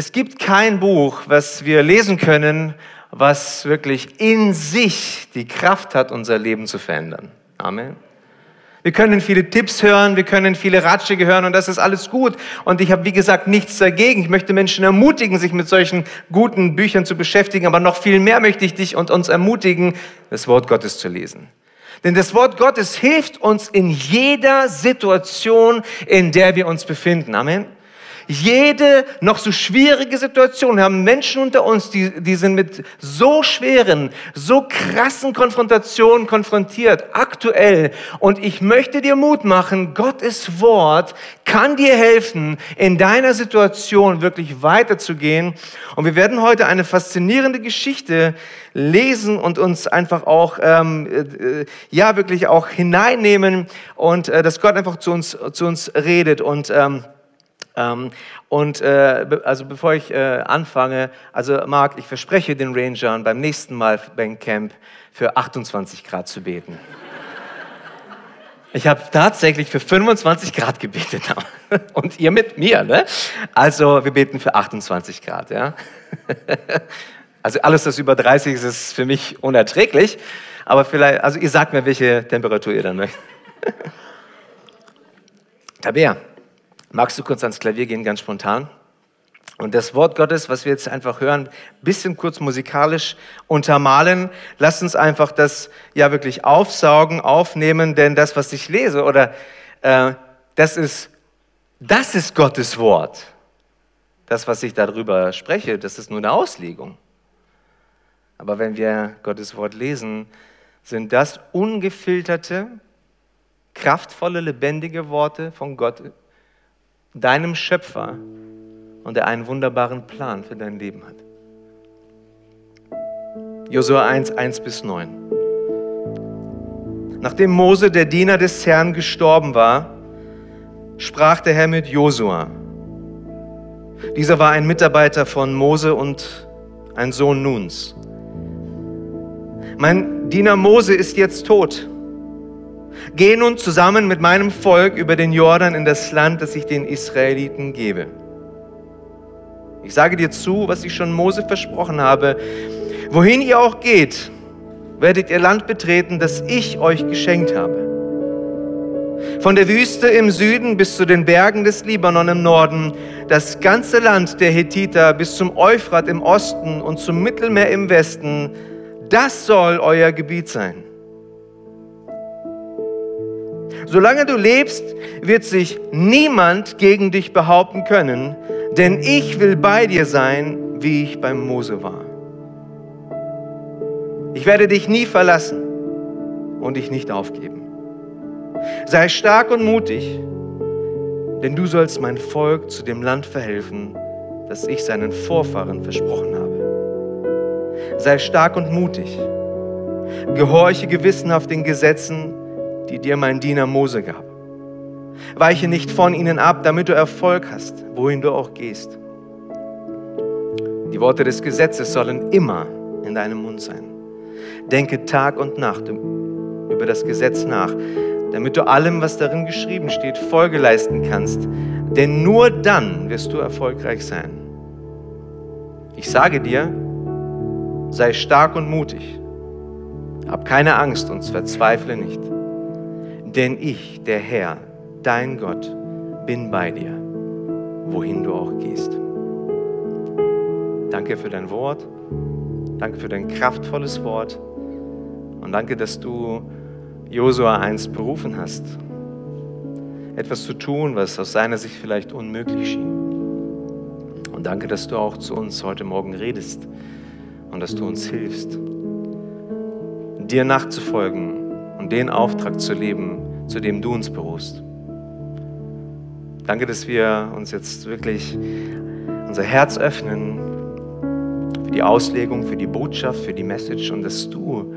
Es gibt kein Buch, was wir lesen können, was wirklich in sich die Kraft hat, unser Leben zu verändern. Amen. Wir können viele Tipps hören, wir können viele Ratschläge hören und das ist alles gut. Und ich habe, wie gesagt, nichts dagegen. Ich möchte Menschen ermutigen, sich mit solchen guten Büchern zu beschäftigen, aber noch viel mehr möchte ich dich und uns ermutigen, das Wort Gottes zu lesen. Denn das Wort Gottes hilft uns in jeder Situation, in der wir uns befinden. Amen jede noch so schwierige Situation. Wir haben Menschen unter uns, die, die sind mit so schweren, so krassen Konfrontationen konfrontiert, aktuell. Und ich möchte dir Mut machen, Gottes Wort kann dir helfen, in deiner Situation wirklich weiterzugehen. Und wir werden heute eine faszinierende Geschichte lesen und uns einfach auch, ähm, äh, ja, wirklich auch hineinnehmen und äh, dass Gott einfach zu uns, zu uns redet und, ähm, ähm, und äh, also bevor ich äh, anfange, also Marc, ich verspreche den Rangern beim nächsten Mal beim Camp für 28 Grad zu beten. Ich habe tatsächlich für 25 Grad gebetet. Und ihr mit mir, ne? Also wir beten für 28 Grad, ja? Also alles, was über 30 ist, ist für mich unerträglich. Aber vielleicht, also ihr sagt mir, welche Temperatur ihr dann möchtet. Tabea. Magst du kurz ans Klavier gehen, ganz spontan? Und das Wort Gottes, was wir jetzt einfach hören, bisschen kurz musikalisch untermalen. Lass uns einfach das ja wirklich aufsaugen, aufnehmen, denn das, was ich lese, oder äh, das ist, das ist Gottes Wort. Das, was ich darüber spreche, das ist nur eine Auslegung. Aber wenn wir Gottes Wort lesen, sind das ungefilterte, kraftvolle, lebendige Worte von Gott deinem Schöpfer und der einen wunderbaren Plan für dein Leben hat. Josua 1, 1 bis 9. Nachdem Mose, der Diener des Herrn, gestorben war, sprach der Herr mit Josua. Dieser war ein Mitarbeiter von Mose und ein Sohn Nuns. Mein Diener Mose ist jetzt tot. Geh nun zusammen mit meinem Volk über den Jordan in das Land, das ich den Israeliten gebe. Ich sage dir zu, was ich schon Mose versprochen habe. Wohin ihr auch geht, werdet ihr Land betreten, das ich euch geschenkt habe. Von der Wüste im Süden bis zu den Bergen des Libanon im Norden, das ganze Land der Hethiter bis zum Euphrat im Osten und zum Mittelmeer im Westen, das soll euer Gebiet sein. Solange du lebst, wird sich niemand gegen dich behaupten können, denn ich will bei dir sein, wie ich beim Mose war. Ich werde dich nie verlassen und dich nicht aufgeben. Sei stark und mutig, denn du sollst mein Volk zu dem Land verhelfen, das ich seinen Vorfahren versprochen habe. Sei stark und mutig, gehorche gewissenhaft den Gesetzen, die dir mein Diener Mose gab. Weiche nicht von ihnen ab, damit du Erfolg hast, wohin du auch gehst. Die Worte des Gesetzes sollen immer in deinem Mund sein. Denke Tag und Nacht über das Gesetz nach, damit du allem, was darin geschrieben steht, Folge leisten kannst. Denn nur dann wirst du erfolgreich sein. Ich sage dir, sei stark und mutig. Hab keine Angst und verzweifle nicht. Denn ich, der Herr, dein Gott, bin bei dir, wohin du auch gehst. Danke für dein Wort. Danke für dein kraftvolles Wort. Und danke, dass du Josua einst berufen hast, etwas zu tun, was aus seiner Sicht vielleicht unmöglich schien. Und danke, dass du auch zu uns heute Morgen redest und dass du uns hilfst, dir nachzufolgen den Auftrag zu leben, zu dem du uns berufst. Danke, dass wir uns jetzt wirklich unser Herz öffnen für die Auslegung, für die Botschaft, für die Message und dass du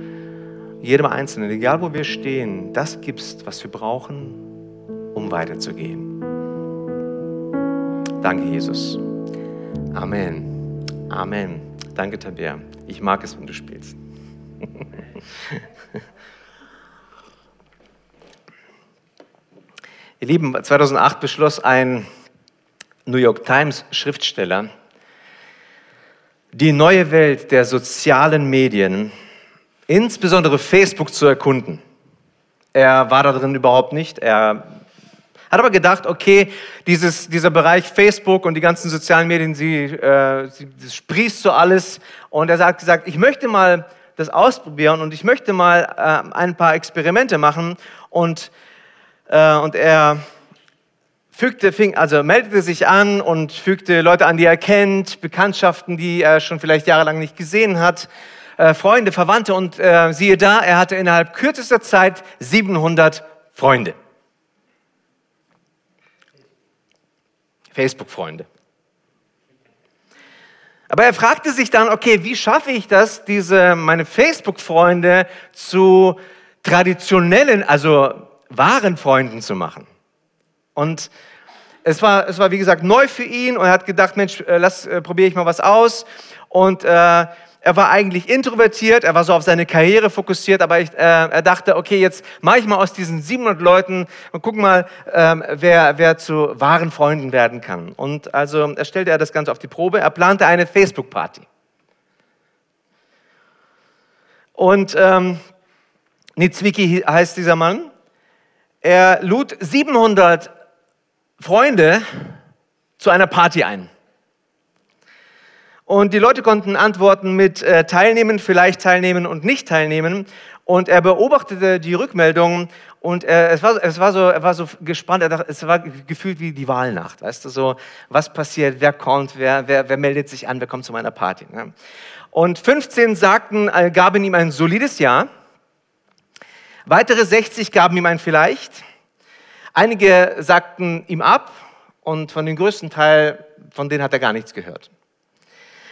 jedem Einzelnen, egal wo wir stehen, das gibst, was wir brauchen, um weiterzugehen. Danke, Jesus. Amen. Amen. Danke, Tabea. Ich mag es, wenn du spielst. Ihr Lieben, 2008 beschloss ein New York Times Schriftsteller, die neue Welt der sozialen Medien, insbesondere Facebook, zu erkunden. Er war da drin überhaupt nicht. Er hat aber gedacht, okay, dieses, dieser Bereich Facebook und die ganzen sozialen Medien, sie, äh, sie das sprießt so alles. Und er hat gesagt, ich möchte mal das ausprobieren und ich möchte mal äh, ein paar Experimente machen. Und, und er fügte, fing, also meldete sich an und fügte Leute an, die er kennt, Bekanntschaften, die er schon vielleicht jahrelang nicht gesehen hat, äh, Freunde, Verwandte und äh, siehe da, er hatte innerhalb kürzester Zeit 700 Freunde. Facebook-Freunde. Aber er fragte sich dann, okay, wie schaffe ich das, diese, meine Facebook-Freunde zu traditionellen, also wahren Freunden zu machen? Und es war, es war, wie gesagt, neu für ihn und er hat gedacht, Mensch, äh, lass, äh, probiere ich mal was aus. Und äh, er war eigentlich introvertiert, er war so auf seine Karriere fokussiert, aber ich, äh, er dachte, okay, jetzt mache ich mal aus diesen 700 Leuten und guck mal, ähm, wer, wer zu wahren Freunden werden kann. Und also er stellte er das Ganze auf die Probe. Er plante eine Facebook-Party. Und ähm, Nitzwiki heißt dieser Mann. Er lud 700 Freunde zu einer Party ein. Und die Leute konnten antworten mit äh, teilnehmen, vielleicht teilnehmen und nicht teilnehmen. Und er beobachtete die Rückmeldungen und er, es, war, es war so, er war so gespannt, er dachte, es war gefühlt wie die Wahlnacht. Weißt du, so, was passiert, wer kommt, wer, wer, wer meldet sich an, wer kommt zu meiner Party. Ne? Und 15 sagten, äh, gaben ihm ein solides Ja. Weitere 60 gaben ihm ein Vielleicht. Einige sagten ihm ab und von dem größten Teil, von denen hat er gar nichts gehört.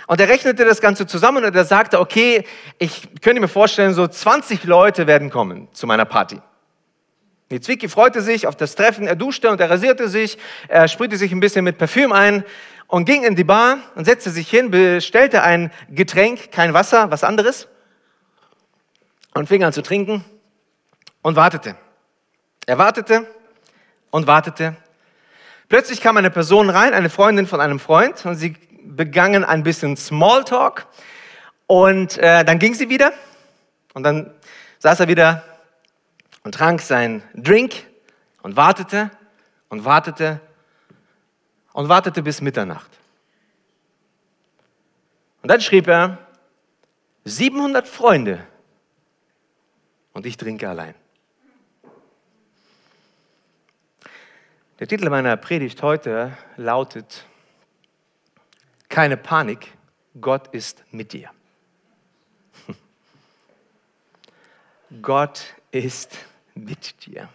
Und er rechnete das Ganze zusammen und er sagte, okay, ich könnte mir vorstellen, so 20 Leute werden kommen zu meiner Party. Zwicky freute sich auf das Treffen, er duschte und er rasierte sich, er sprühte sich ein bisschen mit Parfüm ein und ging in die Bar und setzte sich hin, bestellte ein Getränk, kein Wasser, was anderes und fing an zu trinken und wartete. Er wartete und wartete. Plötzlich kam eine Person rein, eine Freundin von einem Freund und sie begangen ein bisschen Smalltalk und äh, dann ging sie wieder und dann saß er wieder und trank seinen Drink und wartete und wartete und wartete bis Mitternacht. Und dann schrieb er, 700 Freunde und ich trinke allein. Der Titel meiner Predigt heute lautet keine Panik, Gott ist mit dir. Gott ist mit dir.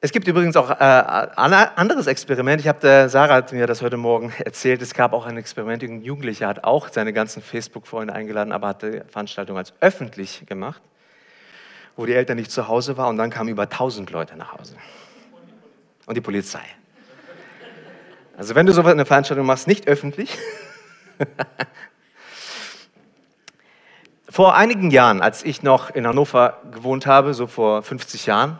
Es gibt übrigens auch äh, ein anderes Experiment. Ich habe Sarah hat mir das heute Morgen erzählt. Es gab auch ein Experiment. Ein Jugendlicher hat auch seine ganzen Facebook-Freunde eingeladen, aber hat die Veranstaltung als öffentlich gemacht, wo die Eltern nicht zu Hause waren. Und dann kamen über 1000 Leute nach Hause. Und die Polizei. Also wenn du so eine Veranstaltung machst, nicht öffentlich. vor einigen Jahren, als ich noch in Hannover gewohnt habe, so vor 50 Jahren,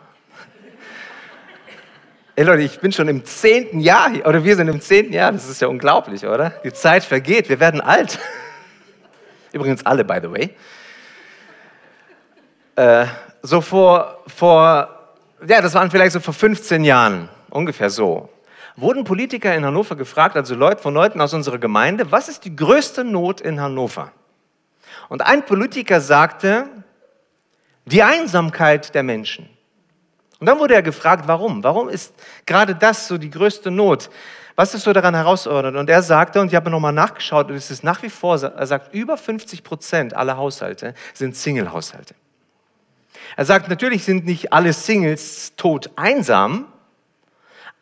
Ey Leute, ich bin schon im zehnten Jahr oder wir sind im zehnten Jahr, das ist ja unglaublich, oder? Die Zeit vergeht, wir werden alt. Übrigens alle, by the way. Äh, so vor, vor, ja, das waren vielleicht so vor 15 Jahren, ungefähr so wurden Politiker in Hannover gefragt, also Leute von Leuten aus unserer Gemeinde, was ist die größte Not in Hannover? Und ein Politiker sagte, die Einsamkeit der Menschen. Und dann wurde er gefragt, warum? Warum ist gerade das so die größte Not? Was ist so daran herausfordernd? Und er sagte, und ich habe nochmal nachgeschaut, und es ist nach wie vor, er sagt, über 50 Prozent aller Haushalte sind Single-Haushalte. Er sagt, natürlich sind nicht alle Singles tot einsam,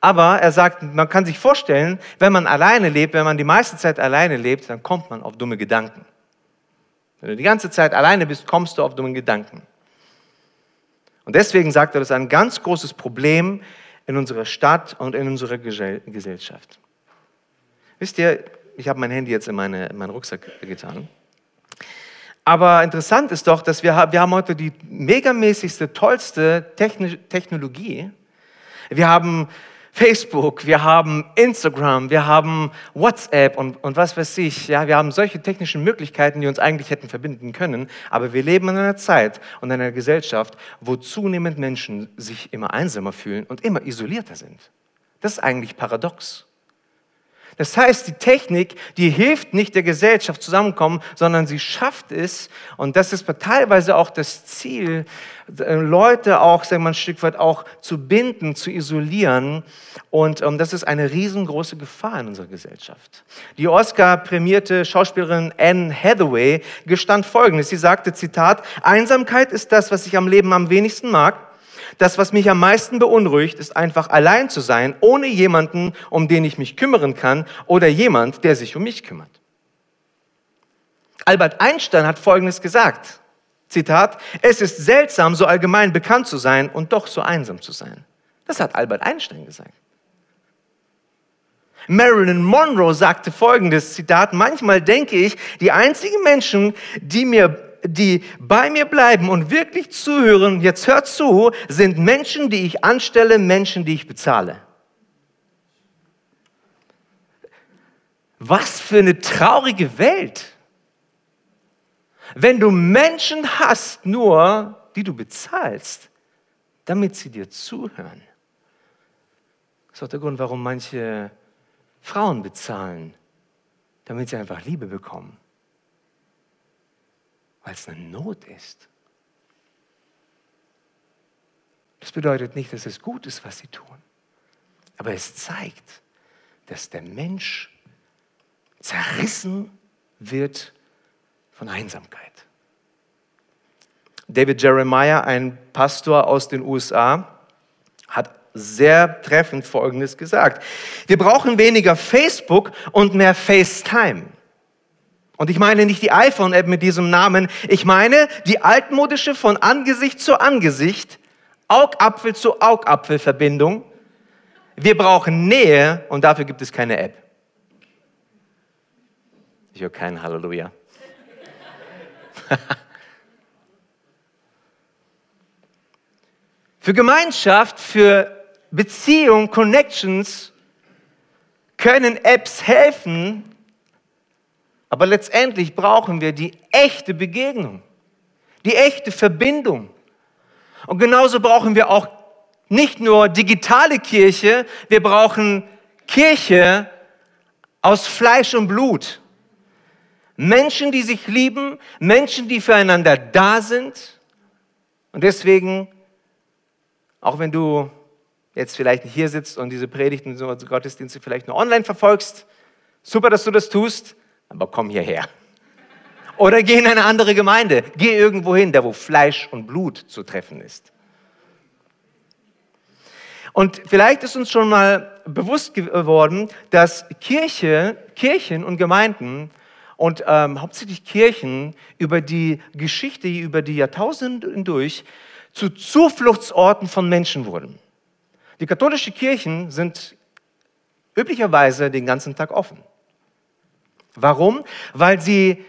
aber er sagt, man kann sich vorstellen, wenn man alleine lebt, wenn man die meiste Zeit alleine lebt, dann kommt man auf dumme Gedanken. Wenn du die ganze Zeit alleine bist, kommst du auf dumme Gedanken. Und deswegen sagt er, das ist ein ganz großes Problem in unserer Stadt und in unserer Gesellschaft. Wisst ihr, ich habe mein Handy jetzt in, meine, in meinen Rucksack getan. Aber interessant ist doch, dass wir, wir haben heute die megamäßigste, tollste Technologie. Wir haben Facebook, wir haben Instagram, wir haben WhatsApp und, und was weiß ich. Ja, wir haben solche technischen Möglichkeiten, die uns eigentlich hätten verbinden können. Aber wir leben in einer Zeit und in einer Gesellschaft, wo zunehmend Menschen sich immer einsamer fühlen und immer isolierter sind. Das ist eigentlich paradox. Das heißt, die Technik, die hilft nicht der Gesellschaft zusammenkommen, sondern sie schafft es, und das ist teilweise auch das Ziel, äh, Leute auch, sagen wir mal, ein Stück weit auch zu binden, zu isolieren. Und ähm, das ist eine riesengroße Gefahr in unserer Gesellschaft. Die Oscar-prämierte Schauspielerin Anne Hathaway gestand Folgendes. Sie sagte, Zitat, Einsamkeit ist das, was ich am Leben am wenigsten mag. Das, was mich am meisten beunruhigt, ist einfach allein zu sein, ohne jemanden, um den ich mich kümmern kann oder jemand, der sich um mich kümmert. Albert Einstein hat Folgendes gesagt. Zitat, es ist seltsam, so allgemein bekannt zu sein und doch so einsam zu sein. Das hat Albert Einstein gesagt. Marilyn Monroe sagte folgendes Zitat, manchmal denke ich, die einzigen Menschen, die mir die bei mir bleiben und wirklich zuhören, jetzt hört zu, sind Menschen, die ich anstelle, Menschen, die ich bezahle. Was für eine traurige Welt. Wenn du Menschen hast, nur die du bezahlst, damit sie dir zuhören. Das ist auch der Grund, warum manche Frauen bezahlen, damit sie einfach Liebe bekommen weil es eine Not ist. Das bedeutet nicht, dass es gut ist, was sie tun. Aber es zeigt, dass der Mensch zerrissen wird von Einsamkeit. David Jeremiah, ein Pastor aus den USA, hat sehr treffend Folgendes gesagt. Wir brauchen weniger Facebook und mehr FaceTime. Und ich meine nicht die iPhone-App mit diesem Namen, ich meine die altmodische von Angesicht zu Angesicht, Augapfel zu Augapfel Verbindung. Wir brauchen Nähe und dafür gibt es keine App. Ich höre kein Halleluja. für Gemeinschaft, für Beziehung, Connections können Apps helfen, aber letztendlich brauchen wir die echte Begegnung, die echte Verbindung. Und genauso brauchen wir auch nicht nur digitale Kirche, wir brauchen Kirche aus Fleisch und Blut. Menschen, die sich lieben, Menschen, die füreinander da sind. Und deswegen, auch wenn du jetzt vielleicht nicht hier sitzt und diese Predigten, so Gottesdienste vielleicht nur online verfolgst, super, dass du das tust, aber komm hierher. Oder geh in eine andere Gemeinde. Geh irgendwo hin, da wo Fleisch und Blut zu treffen ist. Und vielleicht ist uns schon mal bewusst geworden, dass Kirche, Kirchen und Gemeinden und ähm, hauptsächlich Kirchen über die Geschichte, über die Jahrtausende hindurch zu Zufluchtsorten von Menschen wurden. Die katholischen Kirchen sind üblicherweise den ganzen Tag offen. Warum? Weil sie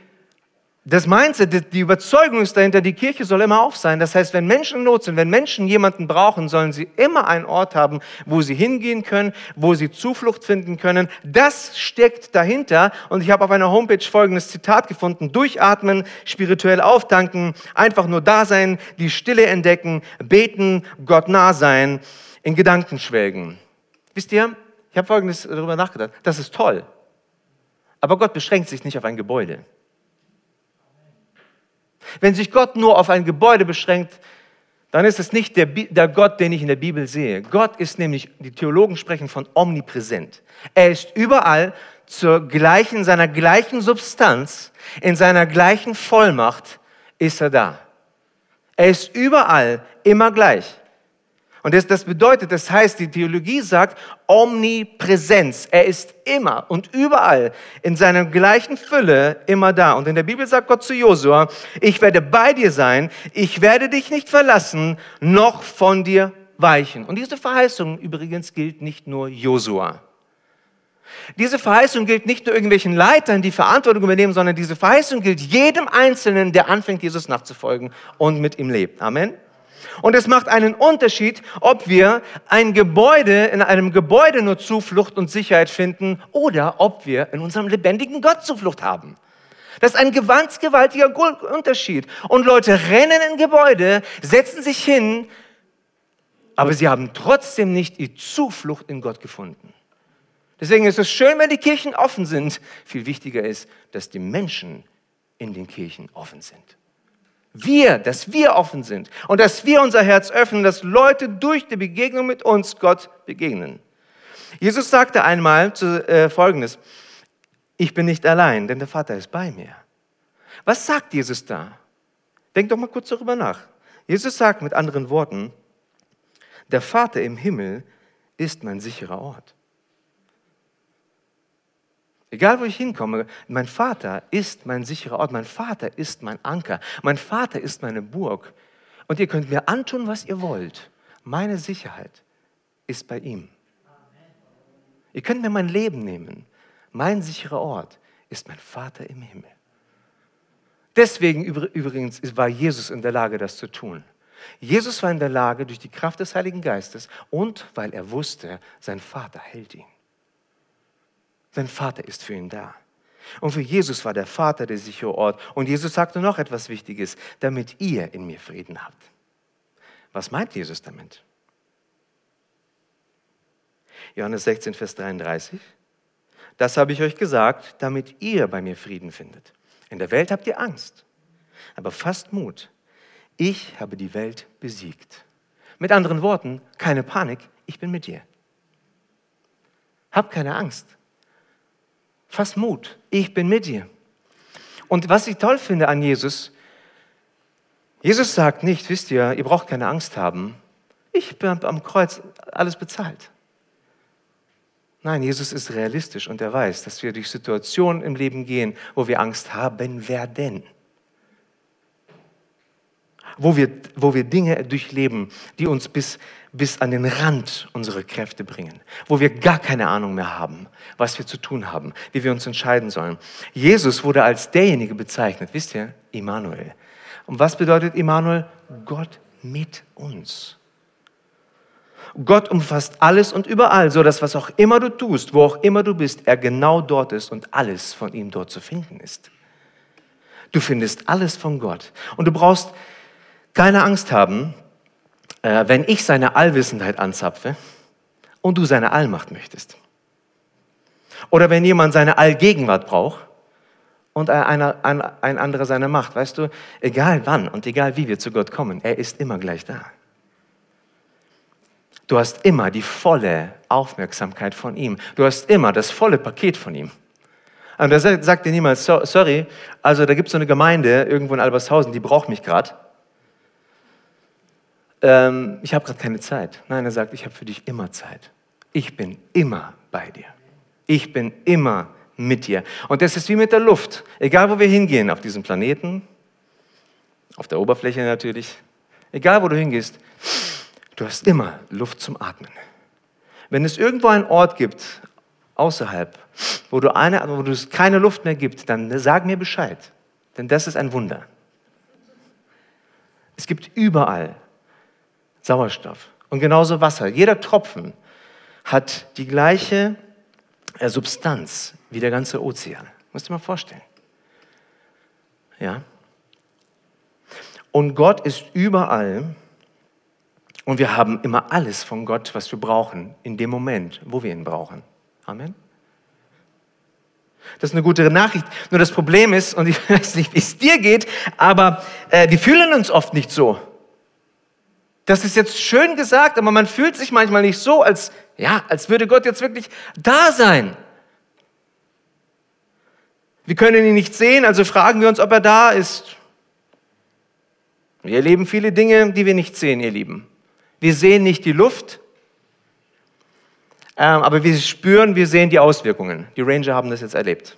das Mindset, die Überzeugung ist dahinter, die Kirche soll immer auf sein. Das heißt, wenn Menschen in Not sind, wenn Menschen jemanden brauchen, sollen sie immer einen Ort haben, wo sie hingehen können, wo sie Zuflucht finden können. Das steckt dahinter. Und ich habe auf einer Homepage folgendes Zitat gefunden. Durchatmen, spirituell auftanken, einfach nur da sein, die Stille entdecken, beten, Gott nah sein, in Gedanken schwelgen. Wisst ihr, ich habe folgendes darüber nachgedacht. Das ist toll. Aber Gott beschränkt sich nicht auf ein Gebäude. Wenn sich Gott nur auf ein Gebäude beschränkt, dann ist es nicht der, der, Gott, den ich in der Bibel sehe. Gott ist nämlich, die Theologen sprechen von omnipräsent. Er ist überall zur gleichen, seiner gleichen Substanz, in seiner gleichen Vollmacht ist er da. Er ist überall immer gleich. Und das, das bedeutet, das heißt, die Theologie sagt Omnipräsenz. Er ist immer und überall in seiner gleichen Fülle immer da. Und in der Bibel sagt Gott zu Josua, ich werde bei dir sein, ich werde dich nicht verlassen, noch von dir weichen. Und diese Verheißung übrigens gilt nicht nur Josua. Diese Verheißung gilt nicht nur irgendwelchen Leitern, die Verantwortung übernehmen, sondern diese Verheißung gilt jedem Einzelnen, der anfängt, Jesus nachzufolgen und mit ihm lebt. Amen. Und es macht einen Unterschied, ob wir ein Gebäude, in einem Gebäude nur Zuflucht und Sicherheit finden oder ob wir in unserem lebendigen Gott Zuflucht haben. Das ist ein ganz gewaltiger Unterschied. Und Leute rennen in Gebäude, setzen sich hin, aber sie haben trotzdem nicht die Zuflucht in Gott gefunden. Deswegen ist es schön, wenn die Kirchen offen sind. Viel wichtiger ist, dass die Menschen in den Kirchen offen sind. Wir, dass wir offen sind und dass wir unser Herz öffnen, dass Leute durch die Begegnung mit uns Gott begegnen. Jesus sagte einmal zu, äh, Folgendes, ich bin nicht allein, denn der Vater ist bei mir. Was sagt Jesus da? Denk doch mal kurz darüber nach. Jesus sagt mit anderen Worten, der Vater im Himmel ist mein sicherer Ort. Egal wo ich hinkomme, mein Vater ist mein sicherer Ort, mein Vater ist mein Anker, mein Vater ist meine Burg. Und ihr könnt mir antun, was ihr wollt. Meine Sicherheit ist bei ihm. Ihr könnt mir mein Leben nehmen. Mein sicherer Ort ist mein Vater im Himmel. Deswegen übrigens war Jesus in der Lage, das zu tun. Jesus war in der Lage, durch die Kraft des Heiligen Geistes und weil er wusste, sein Vater hält ihn. Sein Vater ist für ihn da. Und für Jesus war der Vater der sichere Ort. Und Jesus sagte noch etwas Wichtiges, damit ihr in mir Frieden habt. Was meint Jesus damit? Johannes 16, Vers 33. Das habe ich euch gesagt, damit ihr bei mir Frieden findet. In der Welt habt ihr Angst, aber fasst Mut. Ich habe die Welt besiegt. Mit anderen Worten, keine Panik, ich bin mit dir. Hab keine Angst. Fass Mut, ich bin mit dir. Und was ich toll finde an Jesus, Jesus sagt nicht, wisst ihr, ihr braucht keine Angst haben. Ich bin am Kreuz alles bezahlt. Nein, Jesus ist realistisch und er weiß, dass wir durch Situationen im Leben gehen, wo wir Angst haben werden. Wo wir, wo wir Dinge durchleben, die uns bis, bis an den Rand unserer Kräfte bringen. Wo wir gar keine Ahnung mehr haben, was wir zu tun haben, wie wir uns entscheiden sollen. Jesus wurde als derjenige bezeichnet, wisst ihr, Immanuel. Und was bedeutet Immanuel? Gott mit uns. Gott umfasst alles und überall, so dass was auch immer du tust, wo auch immer du bist, er genau dort ist und alles von ihm dort zu finden ist. Du findest alles von Gott. Und du brauchst keine Angst haben, äh, wenn ich seine Allwissenheit anzapfe und du seine Allmacht möchtest. Oder wenn jemand seine Allgegenwart braucht und einer, ein, ein anderer seine Macht. Weißt du, egal wann und egal wie wir zu Gott kommen, er ist immer gleich da. Du hast immer die volle Aufmerksamkeit von ihm. Du hast immer das volle Paket von ihm. Und er sagt dir niemals, sorry, also da gibt es so eine Gemeinde irgendwo in Albershausen, die braucht mich gerade. Ähm, ich habe gerade keine Zeit. Nein, er sagt, ich habe für dich immer Zeit. Ich bin immer bei dir. Ich bin immer mit dir. Und das ist wie mit der Luft. Egal, wo wir hingehen, auf diesem Planeten, auf der Oberfläche natürlich, egal, wo du hingehst, Du hast immer Luft zum Atmen. Wenn es irgendwo einen Ort gibt, außerhalb, wo, du eine, wo es keine Luft mehr gibt, dann sag mir Bescheid. Denn das ist ein Wunder. Es gibt überall Sauerstoff und genauso Wasser. Jeder Tropfen hat die gleiche äh, Substanz wie der ganze Ozean. Musst dir mal vorstellen. Ja? Und Gott ist überall und wir haben immer alles von Gott, was wir brauchen, in dem Moment, wo wir ihn brauchen. Amen. Das ist eine gute Nachricht. Nur das Problem ist, und ich weiß nicht, wie es dir geht, aber äh, wir fühlen uns oft nicht so. Das ist jetzt schön gesagt, aber man fühlt sich manchmal nicht so, als, ja, als würde Gott jetzt wirklich da sein. Wir können ihn nicht sehen, also fragen wir uns, ob er da ist. Wir erleben viele Dinge, die wir nicht sehen, ihr Lieben. Wir sehen nicht die Luft, ähm, aber wir spüren, wir sehen die Auswirkungen. Die Ranger haben das jetzt erlebt.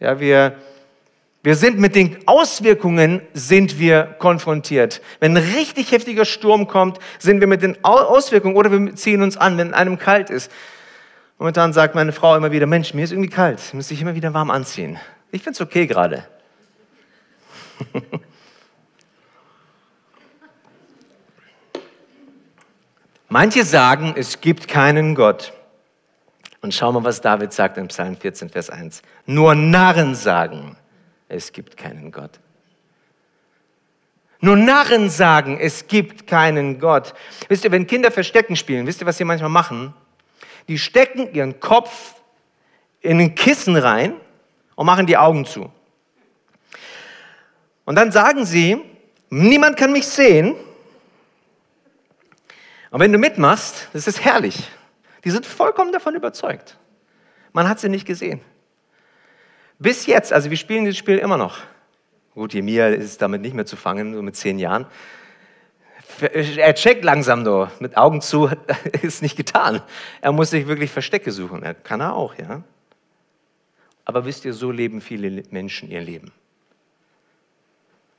Ja, wir, wir sind mit den Auswirkungen sind wir konfrontiert. Wenn ein richtig heftiger Sturm kommt, sind wir mit den Auswirkungen oder wir ziehen uns an, wenn einem kalt ist. Momentan sagt meine Frau immer wieder, Mensch, mir ist irgendwie kalt, ich muss sich immer wieder warm anziehen. Ich finde es okay gerade. Manche sagen, es gibt keinen Gott. Und schau mal, was David sagt im Psalm 14, Vers 1. Nur Narren sagen, es gibt keinen Gott. Nur Narren sagen, es gibt keinen Gott. Wisst ihr, wenn Kinder Verstecken spielen, wisst ihr, was sie manchmal machen? Die stecken ihren Kopf in ein Kissen rein und machen die Augen zu. Und dann sagen sie, niemand kann mich sehen. Und wenn du mitmachst, das ist herrlich. Die sind vollkommen davon überzeugt. Man hat sie nicht gesehen. Bis jetzt, also wir spielen dieses Spiel immer noch. Gut, Jemia ist damit nicht mehr zu fangen, so mit zehn Jahren. Er checkt langsam nur, mit Augen zu ist nicht getan. Er muss sich wirklich Verstecke suchen. Er kann er auch, ja. Aber wisst ihr, so leben viele Menschen ihr Leben.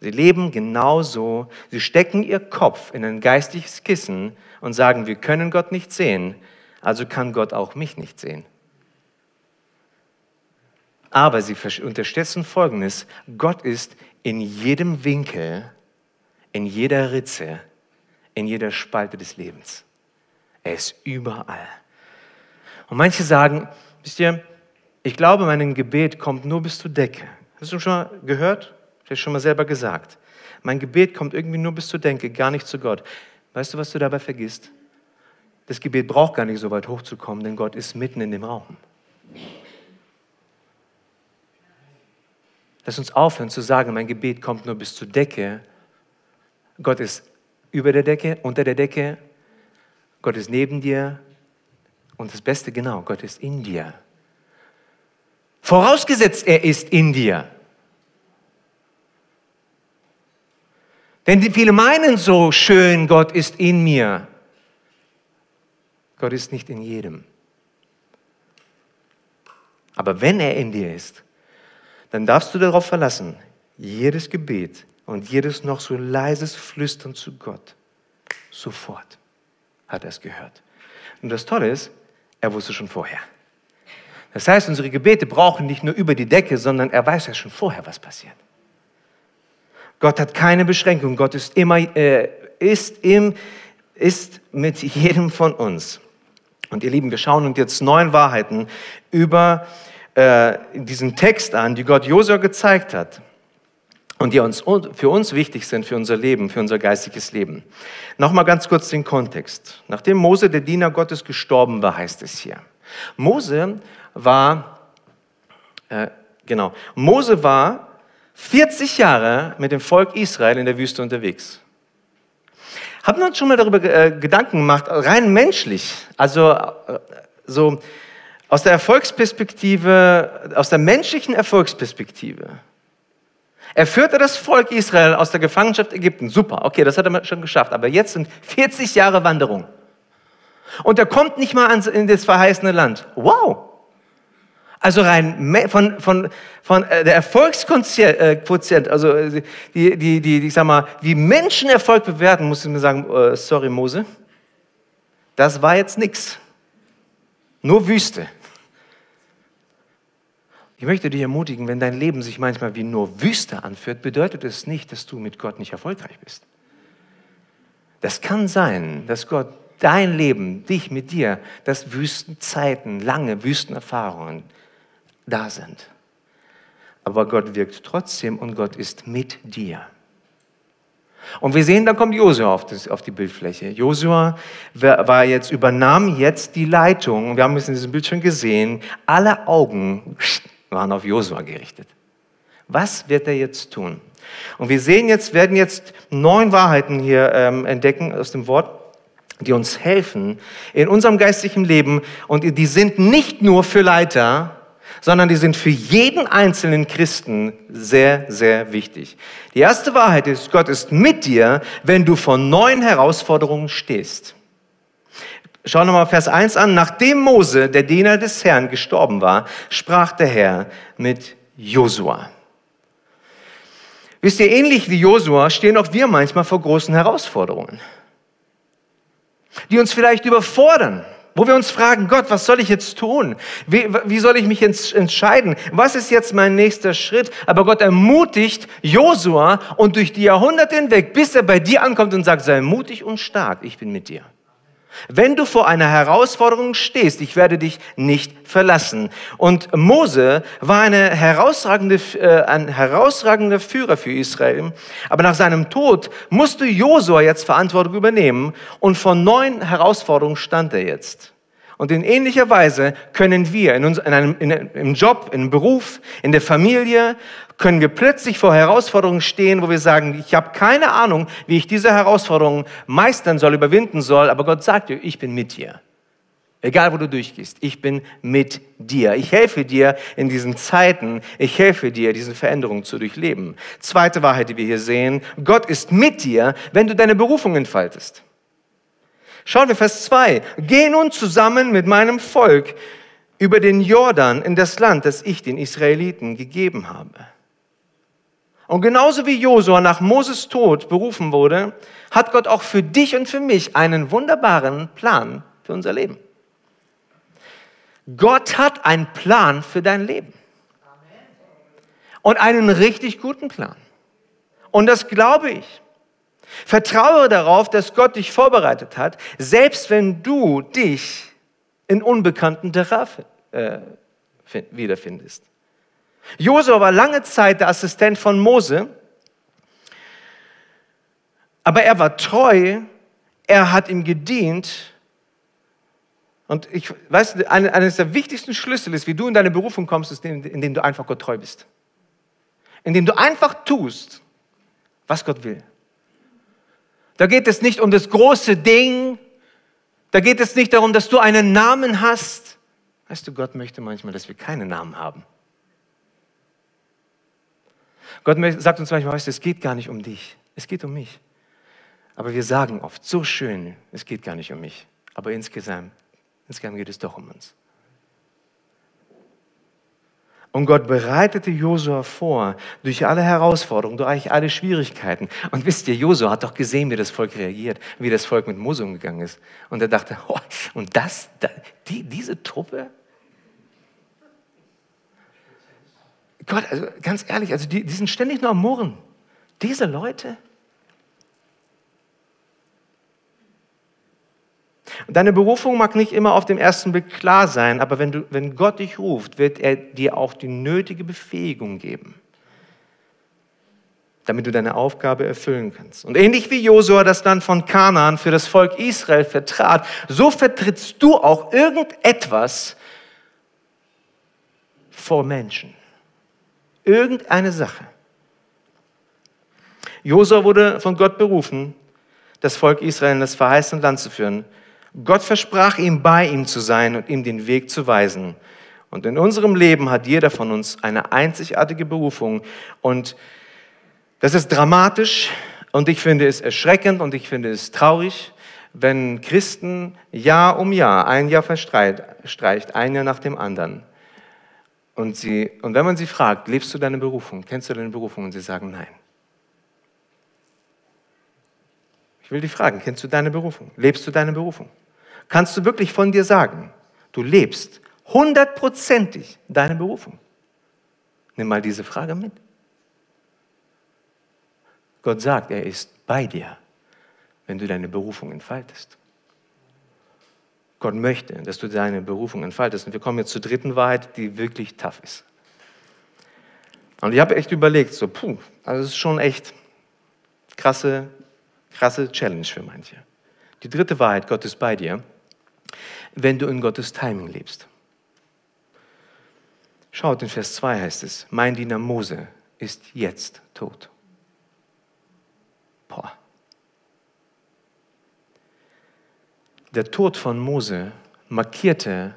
Sie leben genauso. Sie stecken ihr Kopf in ein geistliches Kissen und sagen, wir können Gott nicht sehen, also kann Gott auch mich nicht sehen. Aber sie unterstützen Folgendes. Gott ist in jedem Winkel, in jeder Ritze, in jeder Spalte des Lebens. Er ist überall. Und manche sagen, wisst ihr, ich glaube, mein Gebet kommt nur bis zur Decke. Hast du schon mal gehört? Ich habe schon mal selber gesagt. Mein Gebet kommt irgendwie nur bis zur Decke, gar nicht zu Gott. Weißt du, was du dabei vergisst? Das Gebet braucht gar nicht so weit hochzukommen, denn Gott ist mitten in dem Raum. Lass uns aufhören zu sagen, mein Gebet kommt nur bis zur Decke. Gott ist über der Decke, unter der Decke. Gott ist neben dir. Und das Beste genau, Gott ist in dir. Vorausgesetzt, er ist in dir. Denn viele meinen so schön, Gott ist in mir. Gott ist nicht in jedem. Aber wenn er in dir ist, dann darfst du darauf verlassen, jedes Gebet und jedes noch so leises Flüstern zu Gott, sofort hat er es gehört. Und das Tolle ist, er wusste schon vorher. Das heißt, unsere Gebete brauchen nicht nur über die Decke, sondern er weiß ja schon vorher, was passiert. Gott hat keine Beschränkung. Gott ist immer, äh, ist, im, ist mit jedem von uns. Und ihr Lieben, wir schauen uns jetzt neun Wahrheiten über äh, diesen Text an, die Gott Josua gezeigt hat und die uns, für uns wichtig sind, für unser Leben, für unser geistiges Leben. Nochmal ganz kurz den Kontext. Nachdem Mose, der Diener Gottes, gestorben war, heißt es hier. Mose war, äh, genau, Mose war 40 Jahre mit dem Volk Israel in der Wüste unterwegs. Haben wir uns schon mal darüber äh, Gedanken gemacht, rein menschlich, also äh, so aus der Erfolgsperspektive, aus der menschlichen Erfolgsperspektive. Er führte das Volk Israel aus der Gefangenschaft Ägypten. Super, okay, das hat er schon geschafft. Aber jetzt sind 40 Jahre Wanderung. Und er kommt nicht mal in das verheißene Land. Wow! Also rein von, von, von äh, der Erfolgsquotient, also äh, die, die, die, ich sag mal, wie Menschen Erfolg bewerten, muss ich mir sagen, sorry Mose, das war jetzt nichts. Nur Wüste. Ich möchte dich ermutigen, wenn dein Leben sich manchmal wie nur Wüste anführt, bedeutet es nicht, dass du mit Gott nicht erfolgreich bist. Das kann sein, dass Gott dein Leben, dich mit dir, dass Wüstenzeiten, lange Wüstenerfahrungen da sind. Aber Gott wirkt trotzdem und Gott ist mit dir. Und wir sehen, da kommt Josua auf, auf, die Bildfläche. Josua war jetzt, übernahm jetzt die Leitung. Wir haben es in diesem Bild schon gesehen. Alle Augen waren auf Josua gerichtet. Was wird er jetzt tun? Und wir sehen jetzt, werden jetzt neun Wahrheiten hier ähm, entdecken aus dem Wort, die uns helfen in unserem geistlichen Leben. Und die sind nicht nur für Leiter, sondern die sind für jeden einzelnen Christen sehr, sehr wichtig. Die erste Wahrheit ist, Gott ist mit dir, wenn du vor neuen Herausforderungen stehst. Schau nochmal Vers 1 an. Nachdem Mose, der Diener des Herrn, gestorben war, sprach der Herr mit Josua. Wisst ihr, ähnlich wie Josua stehen auch wir manchmal vor großen Herausforderungen, die uns vielleicht überfordern. Wo wir uns fragen, Gott, was soll ich jetzt tun? Wie, wie soll ich mich entscheiden? Was ist jetzt mein nächster Schritt? Aber Gott ermutigt Josua und durch die Jahrhunderte hinweg, bis er bei dir ankommt und sagt, sei mutig und stark, ich bin mit dir. Wenn du vor einer Herausforderung stehst, ich werde dich nicht verlassen. Und Mose war eine herausragende, äh, ein herausragender Führer für Israel. Aber nach seinem Tod musste Josua jetzt Verantwortung übernehmen und vor neuen Herausforderungen stand er jetzt. Und in ähnlicher Weise können wir in uns, in einem, in, im Job, im Beruf, in der Familie, können wir plötzlich vor Herausforderungen stehen, wo wir sagen, ich habe keine Ahnung, wie ich diese Herausforderungen meistern soll, überwinden soll, aber Gott sagt dir, ich bin mit dir. Egal, wo du durchgehst, ich bin mit dir. Ich helfe dir in diesen Zeiten, ich helfe dir, diese Veränderungen zu durchleben. Zweite Wahrheit, die wir hier sehen, Gott ist mit dir, wenn du deine Berufung entfaltest. Schauen wir Vers 2. Geh nun zusammen mit meinem Volk über den Jordan in das Land, das ich den Israeliten gegeben habe. Und genauso wie Josua nach Moses Tod berufen wurde, hat Gott auch für dich und für mich einen wunderbaren Plan für unser Leben. Gott hat einen Plan für dein Leben. Und einen richtig guten Plan. Und das glaube ich. Vertraue darauf, dass Gott dich vorbereitet hat, selbst wenn du dich in unbekannten Terrain äh, wiederfindest. Josua war lange Zeit der Assistent von Mose, aber er war treu, er hat ihm gedient. Und ich weiß, eines der wichtigsten Schlüssel ist, wie du in deine Berufung kommst, ist, indem du einfach Gott treu bist. Indem du einfach tust, was Gott will. Da geht es nicht um das große Ding. Da geht es nicht darum, dass du einen Namen hast. Weißt du, Gott möchte manchmal, dass wir keinen Namen haben. Gott sagt uns manchmal, weißt du, es geht gar nicht um dich. Es geht um mich. Aber wir sagen oft, so schön, es geht gar nicht um mich. Aber insgesamt, insgesamt geht es doch um uns. Und Gott bereitete Josua vor, durch alle Herausforderungen, durch alle Schwierigkeiten. Und wisst ihr, Josua hat doch gesehen, wie das Volk reagiert, wie das Volk mit Mose umgegangen ist. Und er dachte, oh, und das, die, diese Truppe? Gott, also ganz ehrlich, also die, die sind ständig nur am Murren. Diese Leute? Deine Berufung mag nicht immer auf dem ersten Blick klar sein, aber wenn, du, wenn Gott dich ruft, wird er dir auch die nötige Befähigung geben, damit du deine Aufgabe erfüllen kannst. Und ähnlich wie Josua das Land von Kanaan für das Volk Israel vertrat, so vertrittst du auch irgendetwas vor Menschen. Irgendeine Sache. Josua wurde von Gott berufen, das Volk Israel in das verheißene Land zu führen. Gott versprach ihm, bei ihm zu sein und ihm den Weg zu weisen. Und in unserem Leben hat jeder von uns eine einzigartige Berufung. Und das ist dramatisch und ich finde es erschreckend und ich finde es traurig, wenn Christen Jahr um Jahr, ein Jahr verstreicht, ein Jahr nach dem anderen. Und, sie, und wenn man sie fragt, lebst du deine Berufung, kennst du deine Berufung? Und sie sagen nein. Ich will dich fragen, kennst du deine Berufung? Lebst du deine Berufung? kannst du wirklich von dir sagen, du lebst hundertprozentig deine Berufung? Nimm mal diese Frage mit. Gott sagt, er ist bei dir, wenn du deine Berufung entfaltest. Gott möchte, dass du deine Berufung entfaltest. Und wir kommen jetzt zur dritten Wahrheit, die wirklich tough ist. Und ich habe echt überlegt, so, puh, also es ist schon echt krasse, krasse Challenge für manche. Die dritte Wahrheit, Gott ist bei dir wenn du in Gottes Timing lebst. Schaut, in Vers 2 heißt es, mein Diener Mose ist jetzt tot. Der Tod von Mose markierte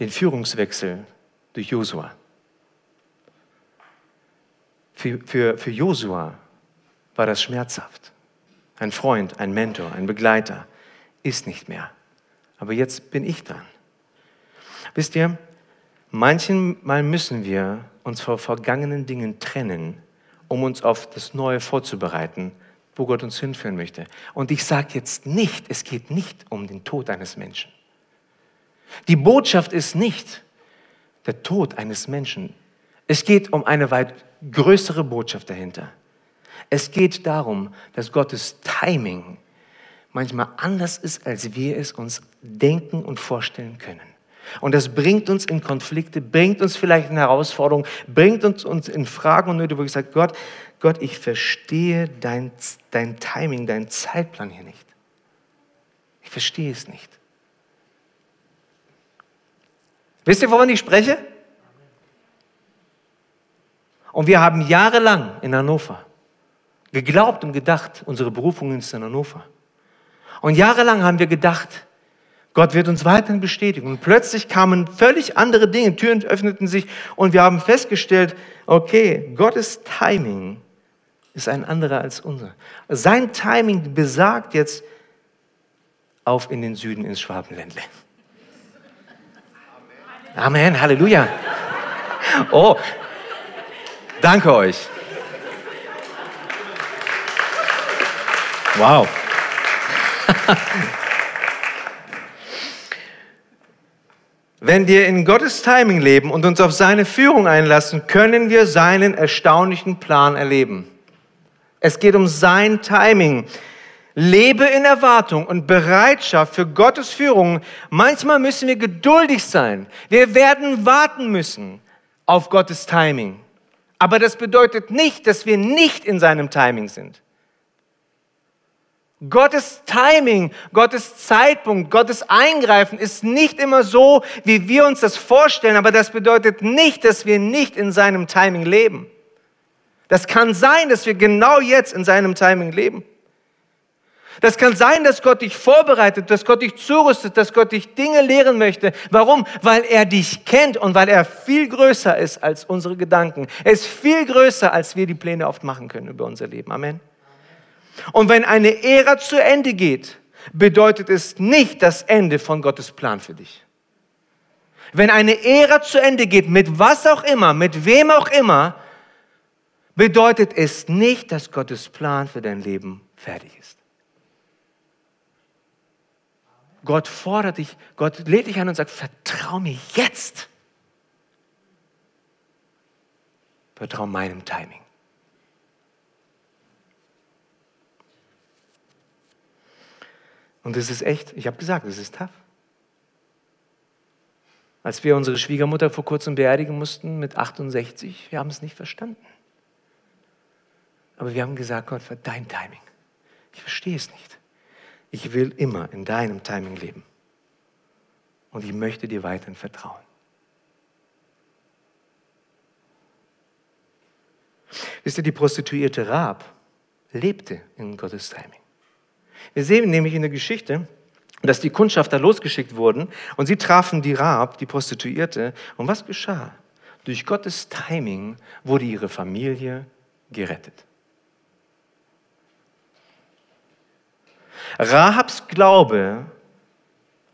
den Führungswechsel durch Josua. Für, für, für Josua war das schmerzhaft. Ein Freund, ein Mentor, ein Begleiter ist nicht mehr. Aber jetzt bin ich dran. Wisst ihr, manchmal müssen wir uns vor vergangenen Dingen trennen, um uns auf das Neue vorzubereiten, wo Gott uns hinführen möchte. Und ich sage jetzt nicht, es geht nicht um den Tod eines Menschen. Die Botschaft ist nicht der Tod eines Menschen. Es geht um eine weit größere Botschaft dahinter. Es geht darum, dass Gottes Timing manchmal anders ist, als wir es uns denken und vorstellen können. Und das bringt uns in Konflikte, bringt uns vielleicht in Herausforderungen, bringt uns, uns in Fragen und Nöte, wo ich sage, Gott, Gott, ich verstehe dein, dein Timing, deinen Zeitplan hier nicht. Ich verstehe es nicht. Wisst ihr, wovon ich spreche? Und wir haben jahrelang in Hannover geglaubt und gedacht, unsere Berufung ist in Hannover. Und jahrelang haben wir gedacht, Gott wird uns weiterhin bestätigen. Und plötzlich kamen völlig andere Dinge, Türen öffneten sich und wir haben festgestellt, okay, Gottes Timing ist ein anderer als unser. Sein Timing besagt jetzt auf in den Süden ins Schwabenländle. Amen, Halleluja. Oh, danke euch. Wow. Wenn wir in Gottes Timing leben und uns auf seine Führung einlassen, können wir seinen erstaunlichen Plan erleben. Es geht um sein Timing. Lebe in Erwartung und Bereitschaft für Gottes Führung. Manchmal müssen wir geduldig sein. Wir werden warten müssen auf Gottes Timing. Aber das bedeutet nicht, dass wir nicht in seinem Timing sind. Gottes Timing, Gottes Zeitpunkt, Gottes Eingreifen ist nicht immer so, wie wir uns das vorstellen, aber das bedeutet nicht, dass wir nicht in seinem Timing leben. Das kann sein, dass wir genau jetzt in seinem Timing leben. Das kann sein, dass Gott dich vorbereitet, dass Gott dich zurüstet, dass Gott dich Dinge lehren möchte. Warum? Weil er dich kennt und weil er viel größer ist als unsere Gedanken. Er ist viel größer, als wir die Pläne oft machen können über unser Leben. Amen. Und wenn eine Ära zu Ende geht, bedeutet es nicht das Ende von Gottes Plan für dich. Wenn eine Ära zu Ende geht, mit was auch immer, mit wem auch immer, bedeutet es nicht, dass Gottes Plan für dein Leben fertig ist. Gott fordert dich, Gott lädt dich an und sagt, vertrau mir jetzt. Vertrau meinem Timing. Und es ist echt, ich habe gesagt, es ist tough. Als wir unsere Schwiegermutter vor kurzem beerdigen mussten mit 68, wir haben es nicht verstanden. Aber wir haben gesagt, Gott, für dein Timing. Ich verstehe es nicht. Ich will immer in deinem Timing leben. Und ich möchte dir weiterhin vertrauen. Wisst ihr, die Prostituierte Rab lebte in Gottes Timing. Wir sehen nämlich in der Geschichte, dass die Kundschafter losgeschickt wurden und sie trafen die Rab, die Prostituierte. Und was geschah? Durch Gottes Timing wurde ihre Familie gerettet. Rahabs Glaube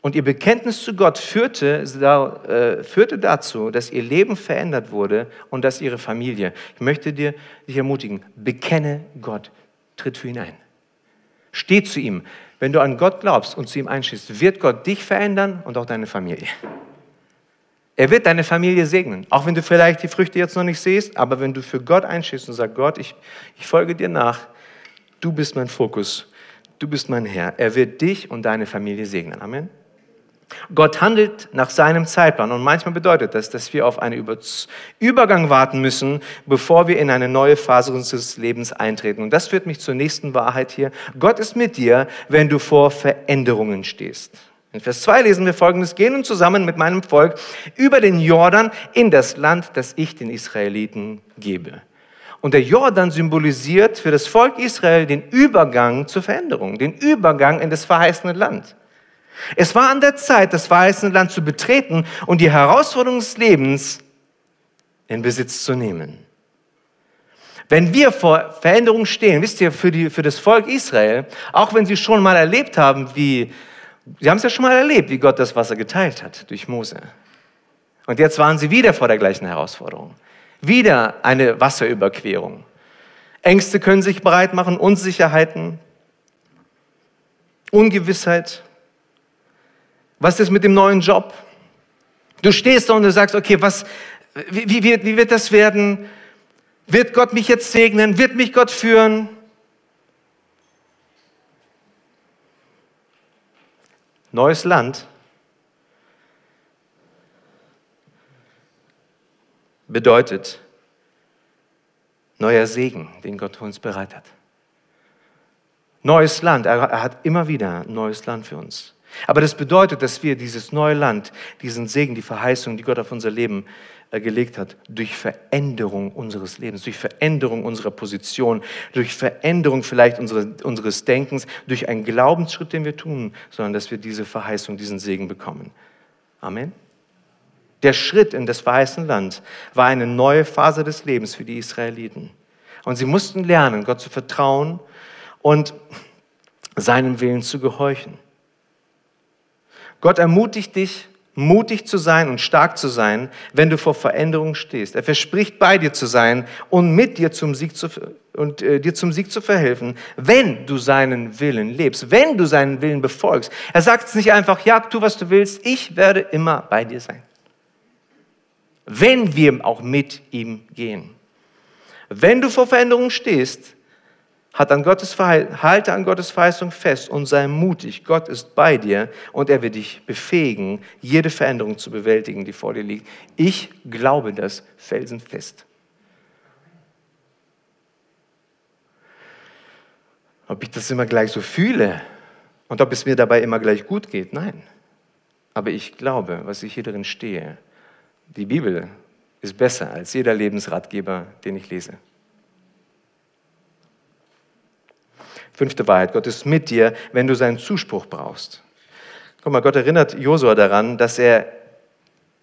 und ihr Bekenntnis zu Gott führte, äh, führte dazu, dass ihr Leben verändert wurde und dass ihre Familie. Ich möchte dir dich ermutigen, bekenne Gott, tritt für ihn ein. Steh zu ihm. Wenn du an Gott glaubst und zu ihm einschließt, wird Gott dich verändern und auch deine Familie. Er wird deine Familie segnen, auch wenn du vielleicht die Früchte jetzt noch nicht siehst, aber wenn du für Gott einschließt und sagst, Gott, ich, ich folge dir nach, du bist mein Fokus, du bist mein Herr. Er wird dich und deine Familie segnen. Amen. Gott handelt nach seinem Zeitplan und manchmal bedeutet das, dass wir auf einen Übergang warten müssen, bevor wir in eine neue Phase unseres Lebens eintreten. Und das führt mich zur nächsten Wahrheit hier. Gott ist mit dir, wenn du vor Veränderungen stehst. In Vers 2 lesen wir folgendes, gehen nun zusammen mit meinem Volk über den Jordan in das Land, das ich den Israeliten gebe. Und der Jordan symbolisiert für das Volk Israel den Übergang zur Veränderung, den Übergang in das verheißene Land. Es war an der Zeit, das verheißene Land zu betreten und die Herausforderungen des Lebens in Besitz zu nehmen. Wenn wir vor Veränderungen stehen, wisst ihr, für, die, für das Volk Israel, auch wenn sie schon mal erlebt haben, wie, sie haben es ja schon mal erlebt, wie Gott das Wasser geteilt hat durch Mose. Und jetzt waren sie wieder vor der gleichen Herausforderung. Wieder eine Wasserüberquerung. Ängste können sich breit machen, Unsicherheiten, Ungewissheit. Was ist mit dem neuen Job? Du stehst da und du sagst, okay, was, wie, wie, wie wird das werden? Wird Gott mich jetzt segnen? Wird mich Gott führen? Neues Land bedeutet neuer Segen, den Gott für uns bereit hat. Neues Land, er hat immer wieder neues Land für uns. Aber das bedeutet, dass wir dieses neue Land, diesen Segen, die Verheißung, die Gott auf unser Leben äh, gelegt hat, durch Veränderung unseres Lebens, durch Veränderung unserer Position, durch Veränderung vielleicht unseres Denkens, durch einen Glaubensschritt, den wir tun, sondern dass wir diese Verheißung, diesen Segen bekommen. Amen. Der Schritt in das verheißene Land war eine neue Phase des Lebens für die Israeliten. Und sie mussten lernen, Gott zu vertrauen und seinem Willen zu gehorchen. Gott ermutigt dich, mutig zu sein und stark zu sein, wenn du vor Veränderungen stehst. Er verspricht, bei dir zu sein und mit dir zum Sieg zu, und äh, dir zum Sieg zu verhelfen, wenn du seinen Willen lebst, wenn du seinen Willen befolgst. Er sagt es nicht einfach, ja, tu, was du willst, ich werde immer bei dir sein wenn wir auch mit ihm gehen. Wenn du vor Veränderungen stehst, hat an Gottes halte an Gottes Verheißung fest und sei mutig. Gott ist bei dir und er wird dich befähigen, jede Veränderung zu bewältigen, die vor dir liegt. Ich glaube das felsenfest. Ob ich das immer gleich so fühle und ob es mir dabei immer gleich gut geht, nein. Aber ich glaube, was ich hier drin stehe, die Bibel ist besser als jeder Lebensratgeber, den ich lese. Fünfte Wahrheit, Gott ist mit dir, wenn du seinen Zuspruch brauchst. Guck mal, Gott erinnert Josua daran, dass er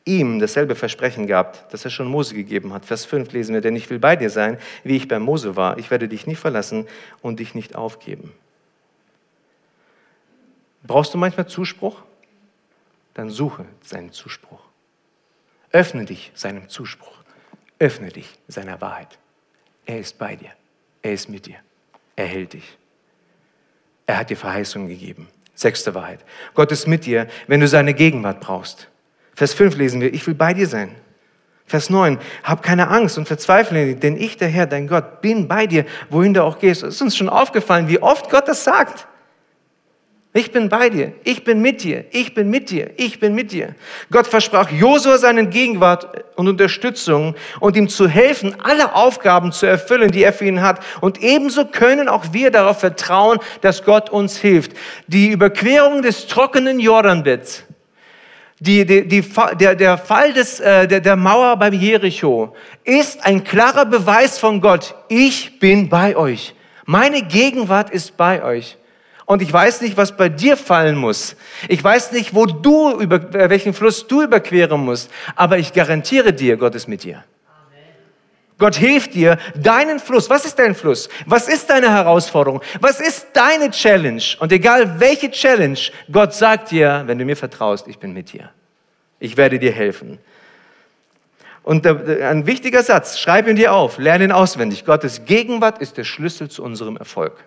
ihm dasselbe Versprechen gab, das er schon Mose gegeben hat. Vers 5 lesen wir, denn ich will bei dir sein, wie ich bei Mose war. Ich werde dich nicht verlassen und dich nicht aufgeben. Brauchst du manchmal Zuspruch? Dann suche seinen Zuspruch. Öffne dich seinem Zuspruch. Öffne dich seiner Wahrheit. Er ist bei dir. Er ist mit dir. Er hält dich. Er hat dir Verheißungen gegeben. Sechste Wahrheit. Gott ist mit dir, wenn du seine Gegenwart brauchst. Vers 5 lesen wir, ich will bei dir sein. Vers 9, hab keine Angst und verzweifle nicht, denn ich, der Herr, dein Gott, bin bei dir, wohin du auch gehst. Es ist uns schon aufgefallen, wie oft Gott das sagt. Ich bin bei dir, ich bin mit dir, ich bin mit dir, ich bin mit dir. Gott versprach Josua seinen Gegenwart und Unterstützung und ihm zu helfen, alle Aufgaben zu erfüllen, die er für ihn hat. Und ebenso können auch wir darauf vertrauen, dass Gott uns hilft. Die Überquerung des trockenen Jordanbetts, die, die, die, der, der Fall des, äh, der, der Mauer beim Jericho ist ein klarer Beweis von Gott. Ich bin bei euch. Meine Gegenwart ist bei euch. Und ich weiß nicht, was bei dir fallen muss. Ich weiß nicht, wo du über, äh, welchen Fluss du überqueren musst. Aber ich garantiere dir, Gott ist mit dir. Gott hilft dir, deinen Fluss. Was ist dein Fluss? Was ist deine Herausforderung? Was ist deine Challenge? Und egal welche Challenge, Gott sagt dir, wenn du mir vertraust, ich bin mit dir. Ich werde dir helfen. Und ein wichtiger Satz, schreib ihn dir auf, lerne ihn auswendig. Gottes Gegenwart ist der Schlüssel zu unserem Erfolg.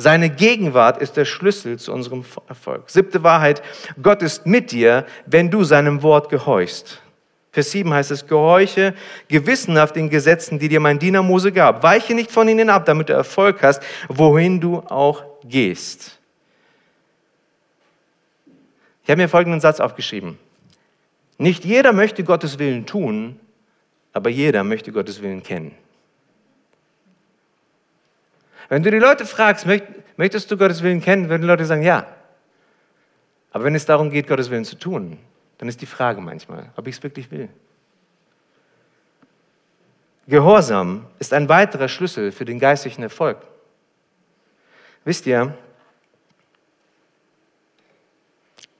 Seine Gegenwart ist der Schlüssel zu unserem Erfolg. Siebte Wahrheit, Gott ist mit dir, wenn du seinem Wort gehorchst. Vers 7 heißt es, gehorche gewissenhaft den Gesetzen, die dir mein Diener Mose gab. Weiche nicht von ihnen ab, damit du Erfolg hast, wohin du auch gehst. Ich habe mir folgenden Satz aufgeschrieben. Nicht jeder möchte Gottes Willen tun, aber jeder möchte Gottes Willen kennen. Wenn du die Leute fragst, möchtest du Gottes Willen kennen, würden die Leute sagen, ja. Aber wenn es darum geht, Gottes Willen zu tun, dann ist die Frage manchmal, ob ich es wirklich will. Gehorsam ist ein weiterer Schlüssel für den geistlichen Erfolg. Wisst ihr,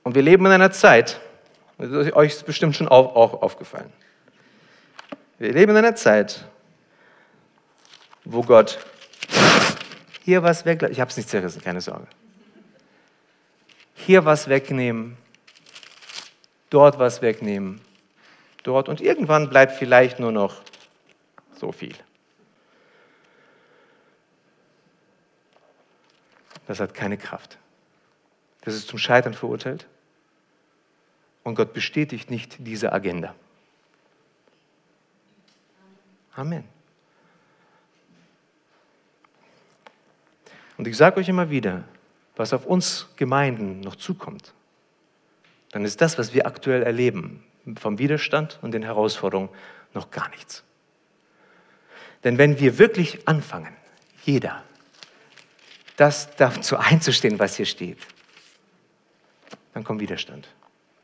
und wir leben in einer Zeit, euch ist bestimmt schon auch aufgefallen, wir leben in einer Zeit, wo Gott hier was weglassen. Ich habe es nicht zerrissen, keine Sorge. Hier was wegnehmen, dort was wegnehmen, dort und irgendwann bleibt vielleicht nur noch so viel. Das hat keine Kraft. Das ist zum Scheitern verurteilt. Und Gott bestätigt nicht diese Agenda. Amen. Und ich sage euch immer wieder, was auf uns Gemeinden noch zukommt, dann ist das, was wir aktuell erleben, vom Widerstand und den Herausforderungen noch gar nichts. Denn wenn wir wirklich anfangen, jeder, das dazu einzustehen, was hier steht, dann kommt Widerstand.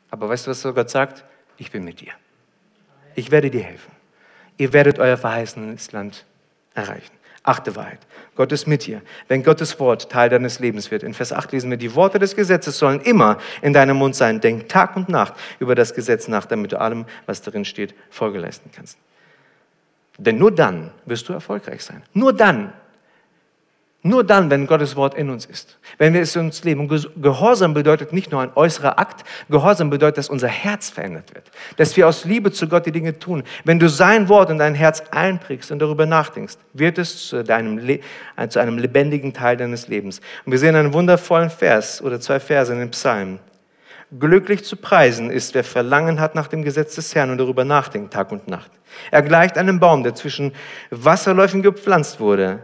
Aber weißt du, was Gott sagt? Ich bin mit dir. Ich werde dir helfen. Ihr werdet euer verheißenes Land erreichen. Achte Wahrheit. Gott ist mit dir. Wenn Gottes Wort Teil deines Lebens wird. In Vers 8 lesen wir, die Worte des Gesetzes sollen immer in deinem Mund sein. Denk Tag und Nacht über das Gesetz nach, damit du allem, was darin steht, Folge leisten kannst. Denn nur dann wirst du erfolgreich sein. Nur dann nur dann, wenn Gottes Wort in uns ist, wenn wir es in uns leben. Und Gehorsam bedeutet nicht nur ein äußerer Akt, Gehorsam bedeutet, dass unser Herz verändert wird, dass wir aus Liebe zu Gott die Dinge tun. Wenn du sein Wort in dein Herz einprägst und darüber nachdenkst, wird es zu, deinem äh, zu einem lebendigen Teil deines Lebens. Und wir sehen einen wundervollen Vers oder zwei Verse in den Psalmen. Glücklich zu preisen ist, wer Verlangen hat nach dem Gesetz des Herrn und darüber nachdenkt Tag und Nacht. Er gleicht einem Baum, der zwischen Wasserläufen gepflanzt wurde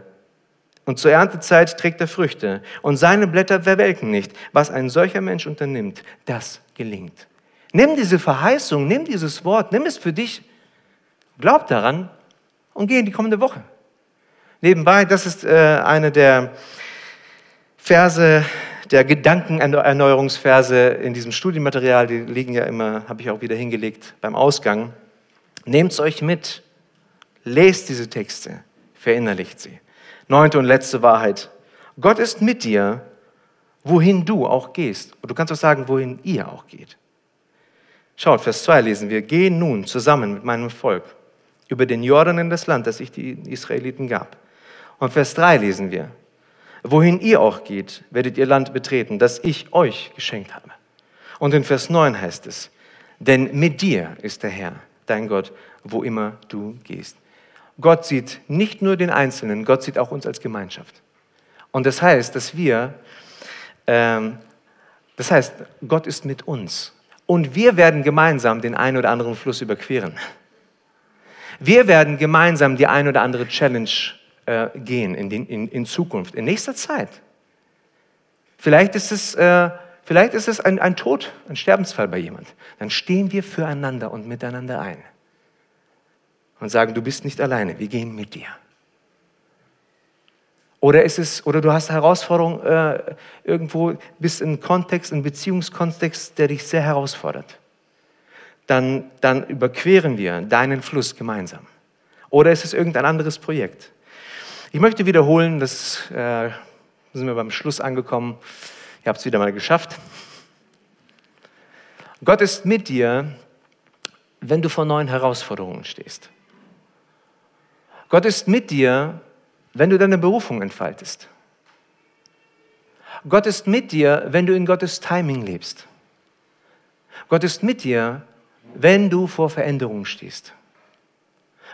und zur Erntezeit trägt er Früchte und seine Blätter verwelken nicht. Was ein solcher Mensch unternimmt, das gelingt. Nimm diese Verheißung, nimm dieses Wort, nimm es für dich, glaub daran und geh in die kommende Woche. Nebenbei, das ist äh, eine der Verse, der Gedankenerneuerungsverse in diesem Studienmaterial, die liegen ja immer, habe ich auch wieder hingelegt beim Ausgang. Nehmt es euch mit, lest diese Texte, verinnerlicht sie. Neunte und letzte Wahrheit. Gott ist mit dir, wohin du auch gehst. Und du kannst auch sagen, wohin ihr auch geht. Schaut, Vers 2 lesen wir. Geh nun zusammen mit meinem Volk über den Jordan in das Land, das ich die Israeliten gab. Und Vers 3 lesen wir. Wohin ihr auch geht, werdet ihr Land betreten, das ich euch geschenkt habe. Und in Vers 9 heißt es, denn mit dir ist der Herr, dein Gott, wo immer du gehst. Gott sieht nicht nur den Einzelnen, Gott sieht auch uns als Gemeinschaft. Und das heißt, dass wir, ähm, das heißt, Gott ist mit uns. Und wir werden gemeinsam den einen oder anderen Fluss überqueren. Wir werden gemeinsam die ein oder andere Challenge äh, gehen in, den, in, in, Zukunft, in nächster Zeit. Vielleicht ist es, äh, vielleicht ist es ein, ein Tod, ein Sterbensfall bei jemand. Dann stehen wir füreinander und miteinander ein und sagen, du bist nicht alleine, wir gehen mit dir. Oder, ist es, oder du hast Herausforderungen äh, irgendwo, bist in Kontext, in Beziehungskontext, der dich sehr herausfordert. Dann, dann überqueren wir deinen Fluss gemeinsam. Oder ist es irgendein anderes Projekt? Ich möchte wiederholen, das äh, sind wir beim Schluss angekommen. Ihr habt es wieder mal geschafft. Gott ist mit dir, wenn du vor neuen Herausforderungen stehst. Gott ist mit dir, wenn du deine Berufung entfaltest. Gott ist mit dir, wenn du in Gottes Timing lebst. Gott ist mit dir, wenn du vor Veränderungen stehst.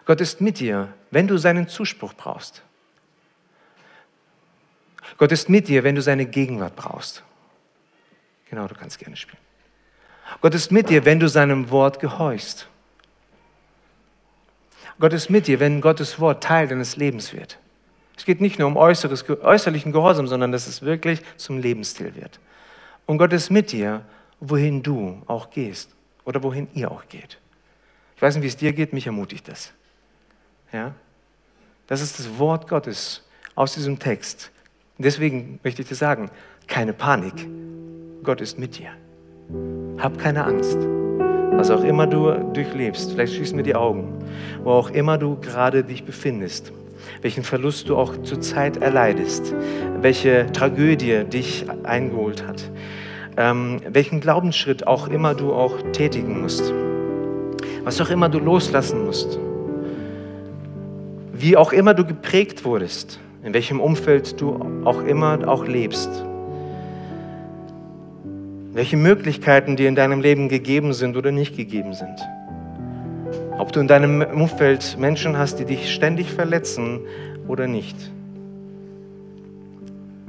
Gott ist mit dir, wenn du seinen Zuspruch brauchst. Gott ist mit dir, wenn du seine Gegenwart brauchst. Genau, du kannst gerne spielen. Gott ist mit dir, wenn du seinem Wort gehorchst. Gott ist mit dir, wenn Gottes Wort Teil deines Lebens wird. Es geht nicht nur um äußeres, äußerlichen Gehorsam, sondern dass es wirklich zum Lebensstil wird. Und Gott ist mit dir, wohin du auch gehst oder wohin ihr auch geht. Ich weiß nicht, wie es dir geht, mich ermutigt das. Ja? Das ist das Wort Gottes aus diesem Text. deswegen möchte ich dir sagen, keine Panik. Gott ist mit dir. Hab keine Angst was auch immer du durchlebst, vielleicht schließen wir die Augen, wo auch immer du gerade dich befindest, welchen Verlust du auch zurzeit erleidest, welche Tragödie dich eingeholt hat, ähm, welchen Glaubensschritt auch immer du auch tätigen musst, was auch immer du loslassen musst, wie auch immer du geprägt wurdest, in welchem Umfeld du auch immer auch lebst welche Möglichkeiten dir in deinem Leben gegeben sind oder nicht gegeben sind. Ob du in deinem Umfeld Menschen hast, die dich ständig verletzen oder nicht.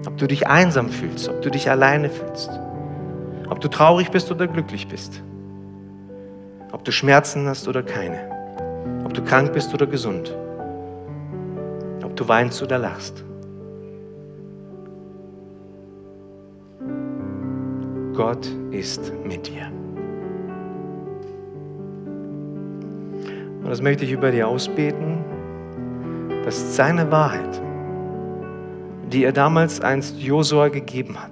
Ob du dich einsam fühlst, ob du dich alleine fühlst. Ob du traurig bist oder glücklich bist. Ob du Schmerzen hast oder keine. Ob du krank bist oder gesund. Ob du weinst oder lachst. Gott ist mit dir. Und das möchte ich über dir ausbeten, dass seine Wahrheit, die er damals einst Josua gegeben hat,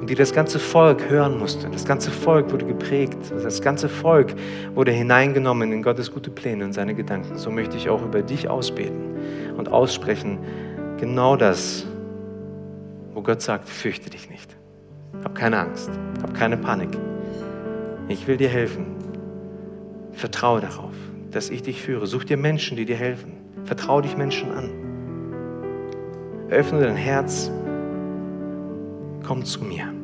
und die das ganze Volk hören musste. Das ganze Volk wurde geprägt. Das ganze Volk wurde hineingenommen in Gottes gute Pläne und seine Gedanken. So möchte ich auch über dich ausbeten und aussprechen. Genau das, wo Gott sagt, fürchte dich nicht. Hab keine Angst. Hab keine Panik. Ich will dir helfen. Vertraue darauf, dass ich dich führe. Such dir Menschen, die dir helfen. Vertraue dich Menschen an. Öffne dein Herz. Komm zu mir.